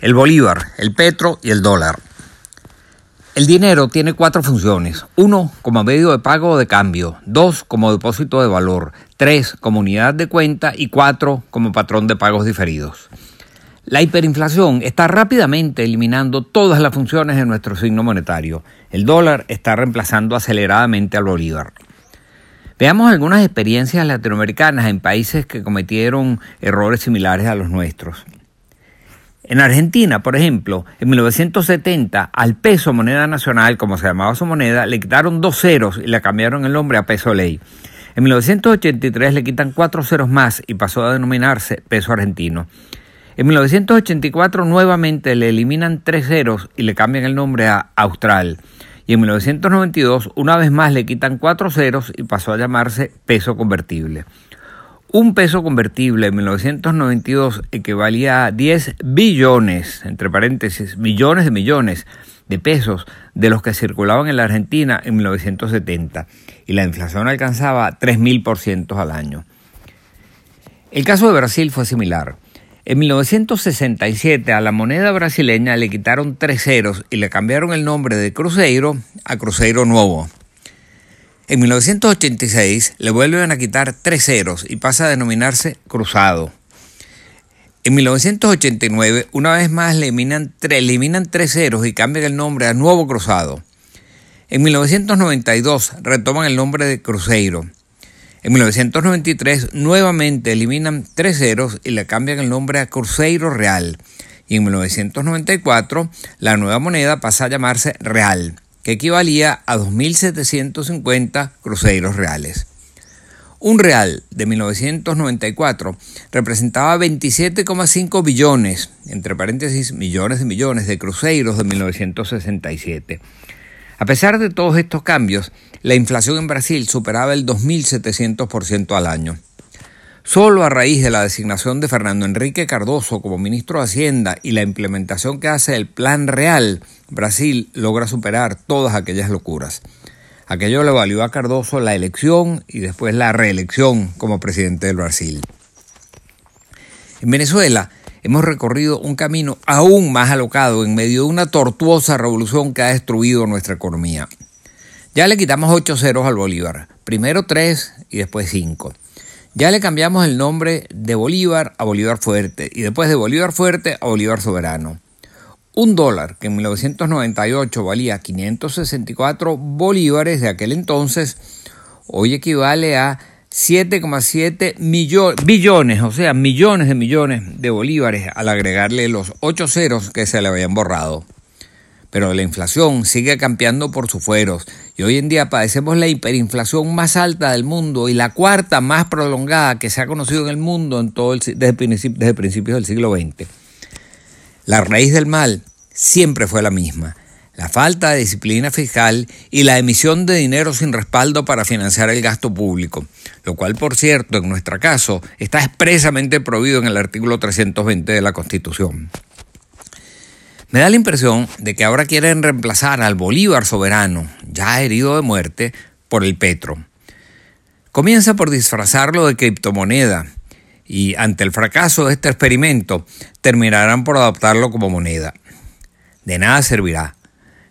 El bolívar, el petro y el dólar. El dinero tiene cuatro funciones. Uno, como medio de pago o de cambio. Dos, como depósito de valor. Tres, como unidad de cuenta. Y cuatro, como patrón de pagos diferidos. La hiperinflación está rápidamente eliminando todas las funciones de nuestro signo monetario. El dólar está reemplazando aceleradamente al bolívar. Veamos algunas experiencias latinoamericanas en países que cometieron errores similares a los nuestros. En Argentina, por ejemplo, en 1970 al peso moneda nacional, como se llamaba su moneda, le quitaron dos ceros y le cambiaron el nombre a peso ley. En 1983 le quitan cuatro ceros más y pasó a denominarse peso argentino. En 1984 nuevamente le eliminan tres ceros y le cambian el nombre a Austral. Y en 1992 una vez más le quitan cuatro ceros y pasó a llamarse peso convertible. Un peso convertible en 1992 equivalía a 10 billones, entre paréntesis, millones de millones de pesos de los que circulaban en la Argentina en 1970 y la inflación alcanzaba 3.000% al año. El caso de Brasil fue similar. En 1967 a la moneda brasileña le quitaron tres ceros y le cambiaron el nombre de Cruzeiro a Cruzeiro Nuevo. En 1986 le vuelven a quitar tres ceros y pasa a denominarse cruzado. En 1989, una vez más eliminan, eliminan tres ceros y cambian el nombre a Nuevo Cruzado. En 1992 retoman el nombre de Cruzeiro. En 1993 nuevamente eliminan tres ceros y le cambian el nombre a Cruzeiro Real. Y en 1994 la nueva moneda pasa a llamarse Real que equivalía a 2.750 cruceros reales. Un real de 1994 representaba 27,5 billones, entre paréntesis millones de millones de cruceros de 1967. A pesar de todos estos cambios, la inflación en Brasil superaba el 2.700% al año. Solo a raíz de la designación de Fernando Enrique Cardoso como ministro de Hacienda y la implementación que hace el Plan Real, Brasil logra superar todas aquellas locuras. Aquello le valió a Cardoso la elección y después la reelección como presidente del Brasil. En Venezuela hemos recorrido un camino aún más alocado en medio de una tortuosa revolución que ha destruido nuestra economía. Ya le quitamos ocho ceros al Bolívar, primero tres y después cinco. Ya le cambiamos el nombre de Bolívar a Bolívar Fuerte y después de Bolívar Fuerte a Bolívar Soberano. Un dólar que en 1998 valía 564 bolívares de aquel entonces, hoy equivale a 7,7 billones, o sea, millones de millones de bolívares al agregarle los 8 ceros que se le habían borrado pero la inflación sigue campeando por sus fueros y hoy en día padecemos la hiperinflación más alta del mundo y la cuarta más prolongada que se ha conocido en el mundo en todo desde, principios del siglo XX. La raíz del mal siempre fue la misma, la falta de disciplina fiscal y la emisión de dinero sin respaldo para financiar el gasto público, lo cual, por cierto, en nuestro caso, está expresamente prohibido en el artículo 320 de la Constitución. Me da la impresión de que ahora quieren reemplazar al Bolívar soberano, ya herido de muerte, por el Petro. Comienza por disfrazarlo de criptomoneda y ante el fracaso de este experimento terminarán por adoptarlo como moneda. De nada servirá.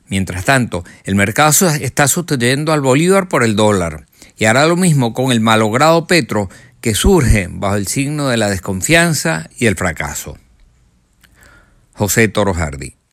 Mientras tanto, el mercado está sustituyendo al Bolívar por el dólar y hará lo mismo con el malogrado Petro que surge bajo el signo de la desconfianza y el fracaso. José Toro Hardy.